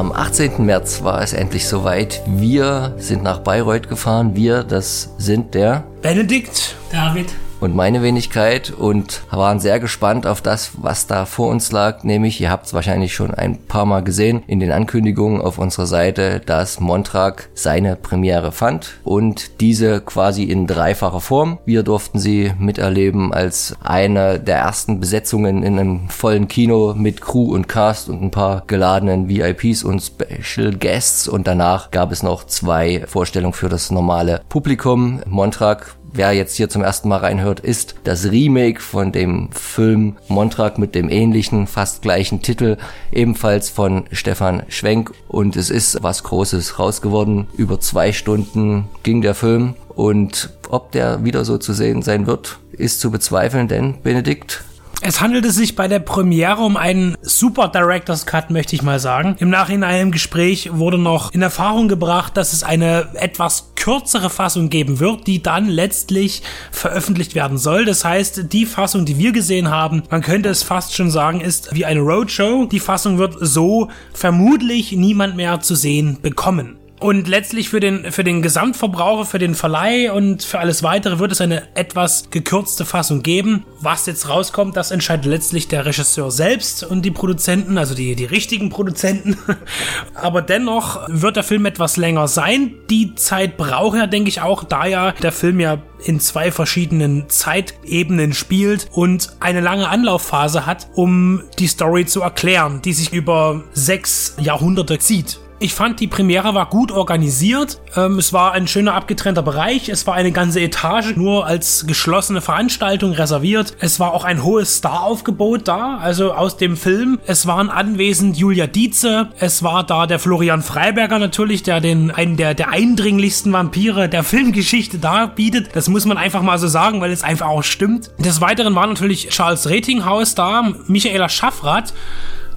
Am 18. März war es endlich soweit. Wir sind nach Bayreuth gefahren. Wir, das sind der Benedikt, David und meine Wenigkeit und waren sehr gespannt auf das, was da vor uns lag. Nämlich, ihr habt es wahrscheinlich schon ein paar Mal gesehen in den Ankündigungen auf unserer Seite, dass Montrag seine Premiere fand und diese quasi in dreifacher Form. Wir durften sie miterleben als eine der ersten Besetzungen in einem vollen Kino mit Crew und Cast und ein paar geladenen VIPs und Special Guests und danach gab es noch zwei Vorstellungen für das normale Publikum. Montrag wer jetzt hier zum ersten Mal reinhört, ist das Remake von dem Film Montrag mit dem ähnlichen, fast gleichen Titel, ebenfalls von Stefan Schwenk. Und es ist was Großes rausgeworden. Über zwei Stunden ging der Film. Und ob der wieder so zu sehen sein wird, ist zu bezweifeln, denn Benedikt, es handelte sich bei der Premiere um einen Super Director's Cut, möchte ich mal sagen. Im Nachhinein im Gespräch wurde noch in Erfahrung gebracht, dass es eine etwas kürzere Fassung geben wird, die dann letztlich veröffentlicht werden soll. Das heißt, die Fassung, die wir gesehen haben, man könnte es fast schon sagen, ist wie eine Roadshow. Die Fassung wird so vermutlich niemand mehr zu sehen bekommen. Und letztlich für den, für den Gesamtverbraucher, für den Verleih und für alles weitere wird es eine etwas gekürzte Fassung geben. Was jetzt rauskommt, das entscheidet letztlich der Regisseur selbst und die Produzenten, also die, die richtigen Produzenten. Aber dennoch wird der Film etwas länger sein. Die Zeit braucht er, denke ich auch, da ja der Film ja in zwei verschiedenen Zeitebenen spielt und eine lange Anlaufphase hat, um die Story zu erklären, die sich über sechs Jahrhunderte zieht. Ich fand, die Premiere war gut organisiert. Ähm, es war ein schöner abgetrennter Bereich. Es war eine ganze Etage nur als geschlossene Veranstaltung reserviert. Es war auch ein hohes Staraufgebot da, also aus dem Film. Es waren anwesend Julia Dietze. Es war da der Florian Freiberger natürlich, der den einen der, der eindringlichsten Vampire der Filmgeschichte darbietet. Das muss man einfach mal so sagen, weil es einfach auch stimmt. Des Weiteren war natürlich Charles Ratinghaus da, Michaela Schaffrath.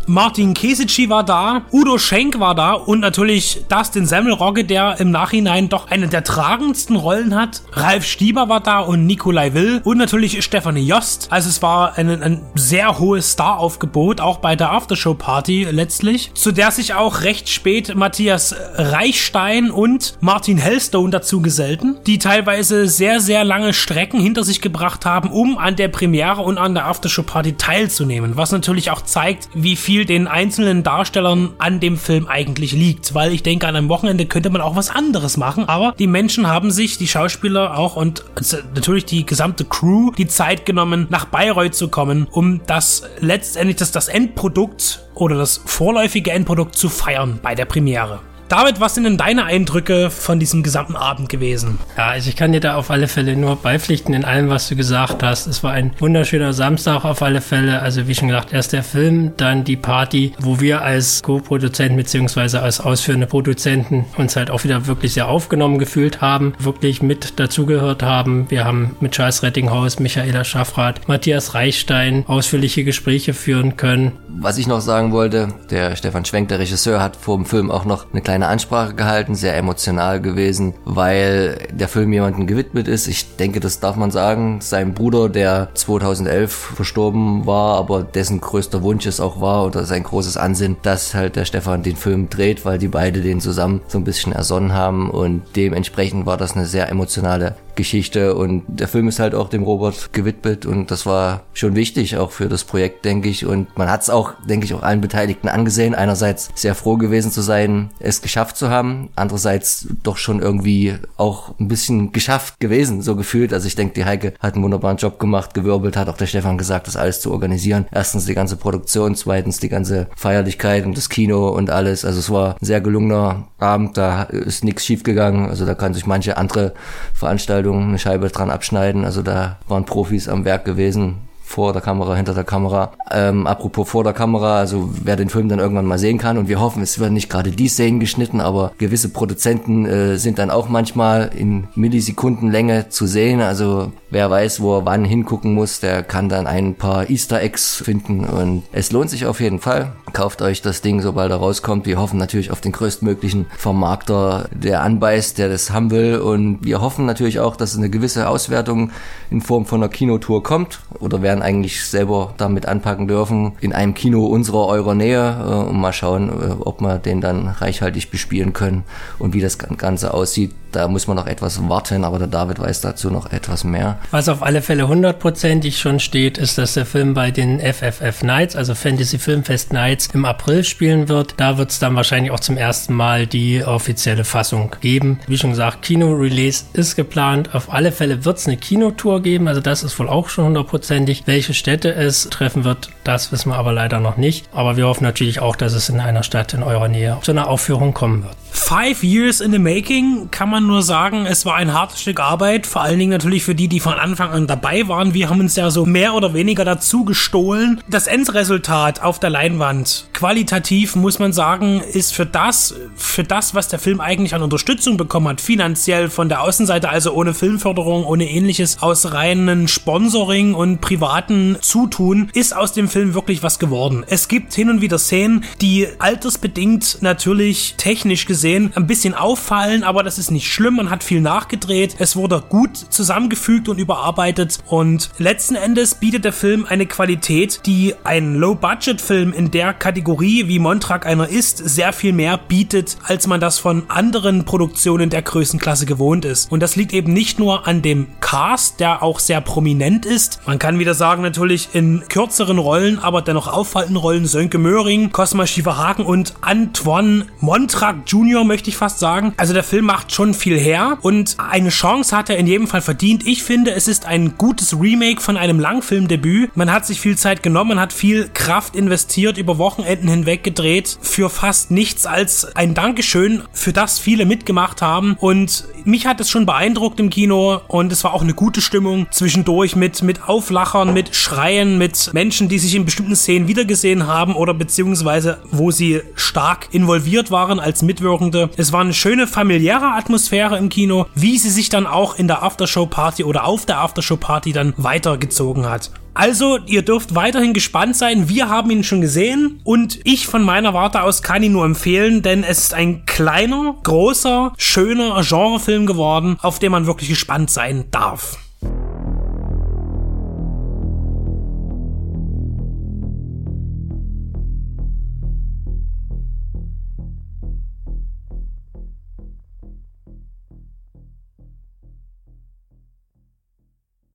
Martin Kesici war da, Udo Schenk war da und natürlich Dustin Semmelrogge, der im Nachhinein doch eine der tragendsten Rollen hat. Ralf Stieber war da und Nikolai Will und natürlich Stefanie Jost. Also es war ein, ein sehr hohes Staraufgebot, auch bei der Aftershow-Party letztlich, zu der sich auch recht spät Matthias Reichstein und Martin Hellstone dazu gesellten, die teilweise sehr, sehr lange Strecken hinter sich gebracht haben, um an der Premiere und an der Aftershow-Party teilzunehmen, was natürlich auch zeigt, wie viel viel den einzelnen Darstellern an dem Film eigentlich liegt, weil ich denke, an einem Wochenende könnte man auch was anderes machen, aber die Menschen haben sich, die Schauspieler auch und natürlich die gesamte Crew, die Zeit genommen, nach Bayreuth zu kommen, um das letztendlich das, das Endprodukt oder das vorläufige Endprodukt zu feiern bei der Premiere. David, was sind denn deine Eindrücke von diesem gesamten Abend gewesen? Ja, also ich kann dir da auf alle Fälle nur beipflichten in allem, was du gesagt hast. Es war ein wunderschöner Samstag auf alle Fälle. Also wie schon gesagt, erst der Film, dann die Party, wo wir als Co-Produzenten beziehungsweise als ausführende Produzenten uns halt auch wieder wirklich sehr aufgenommen gefühlt haben, wirklich mit dazugehört haben. Wir haben mit Charles Rettinghaus, Michaela Schaffrath, Matthias Reichstein ausführliche Gespräche führen können. Was ich noch sagen wollte, der Stefan Schwenk, der Regisseur, hat vor dem Film auch noch eine kleine eine Ansprache gehalten, sehr emotional gewesen, weil der Film jemandem gewidmet ist. Ich denke, das darf man sagen. Sein Bruder, der 2011 verstorben war, aber dessen größter Wunsch es auch war oder sein großes Ansinnen, dass halt der Stefan den Film dreht, weil die beide den zusammen so ein bisschen ersonnen haben und dementsprechend war das eine sehr emotionale Geschichte und der Film ist halt auch dem Robert gewidmet und das war schon wichtig auch für das Projekt, denke ich und man hat es auch, denke ich, auch allen Beteiligten angesehen. Einerseits sehr froh gewesen zu sein, es geschafft zu haben, andererseits doch schon irgendwie auch ein bisschen geschafft gewesen, so gefühlt. Also ich denke, die Heike hat einen wunderbaren Job gemacht, gewirbelt, hat auch der Stefan gesagt, das alles zu organisieren. Erstens die ganze Produktion, zweitens die ganze Feierlichkeit und das Kino und alles. Also es war ein sehr gelungener Abend, da ist nichts schief gegangen. Also da kann sich manche andere Veranstaltungen Veranstaltung eine Scheibe dran abschneiden. Also da waren Profis am Werk gewesen vor der Kamera, hinter der Kamera. Ähm, apropos vor der Kamera, also wer den Film dann irgendwann mal sehen kann und wir hoffen, es werden nicht gerade die Szenen geschnitten, aber gewisse Produzenten äh, sind dann auch manchmal in Millisekundenlänge zu sehen. Also wer weiß, wo er wann hingucken muss, der kann dann ein paar Easter Eggs finden und es lohnt sich auf jeden Fall. Kauft euch das Ding, sobald er rauskommt. Wir hoffen natürlich auf den größtmöglichen Vermarkter, der anbeißt, der das haben will. Und wir hoffen natürlich auch, dass eine gewisse Auswertung in Form von einer Kinotour kommt oder werden eigentlich selber damit anpacken dürfen in einem Kino unserer, eurer Nähe äh, und mal schauen, äh, ob wir den dann reichhaltig bespielen können und wie das Ganze aussieht. Da muss man noch etwas warten, aber der David weiß dazu noch etwas mehr. Was auf alle Fälle hundertprozentig schon steht, ist, dass der Film bei den FFF Nights, also Fantasy Filmfest Nights, im April spielen wird. Da wird es dann wahrscheinlich auch zum ersten Mal die offizielle Fassung geben. Wie schon gesagt, Kino-Release ist geplant. Auf alle Fälle wird es eine Kinotour geben, also das ist wohl auch schon hundertprozentig. Welche Städte es treffen wird, das wissen wir aber leider noch nicht. Aber wir hoffen natürlich auch, dass es in einer Stadt in eurer Nähe zu einer Aufführung kommen wird. Five Years in the Making kann man nur sagen, es war ein hartes Stück Arbeit, vor allen Dingen natürlich für die, die von Anfang an dabei waren. Wir haben uns ja so mehr oder weniger dazu gestohlen. Das Endresultat auf der Leinwand, qualitativ muss man sagen, ist für das, für das, was der Film eigentlich an Unterstützung bekommen hat, finanziell von der Außenseite, also ohne Filmförderung, ohne ähnliches, aus reinen Sponsoring und privaten Zutun, ist aus dem Film wirklich was geworden. Es gibt hin und wieder Szenen, die altersbedingt natürlich technisch gesehen gesehen, ein bisschen auffallen, aber das ist nicht schlimm. Man hat viel nachgedreht. Es wurde gut zusammengefügt und überarbeitet. Und letzten Endes bietet der Film eine Qualität, die ein Low-Budget-Film in der Kategorie, wie Montrak einer ist, sehr viel mehr bietet, als man das von anderen Produktionen der Größenklasse gewohnt ist. Und das liegt eben nicht nur an dem Cast, der auch sehr prominent ist. Man kann wieder sagen, natürlich in kürzeren Rollen, aber dennoch auffallenden Rollen Sönke Möhring, Cosma Schieferhagen und Antoine Montrak Jr. Möchte ich fast sagen. Also der Film macht schon viel her und eine Chance hat er in jedem Fall verdient. Ich finde, es ist ein gutes Remake von einem Langfilmdebüt. Man hat sich viel Zeit genommen, man hat viel Kraft investiert, über Wochenenden hinweg gedreht, für fast nichts als ein Dankeschön, für das viele mitgemacht haben. Und mich hat es schon beeindruckt im Kino und es war auch eine gute Stimmung zwischendurch mit, mit Auflachern, mit Schreien, mit Menschen, die sich in bestimmten Szenen wiedergesehen haben oder beziehungsweise wo sie stark involviert waren als Mitwirkende. Es war eine schöne familiäre Atmosphäre im Kino, wie sie sich dann auch in der Aftershow-Party oder auf der Aftershow-Party dann weitergezogen hat. Also, ihr dürft weiterhin gespannt sein. Wir haben ihn schon gesehen und ich von meiner Warte aus kann ihn nur empfehlen, denn es ist ein kleiner, großer, schöner Genrefilm geworden, auf den man wirklich gespannt sein darf.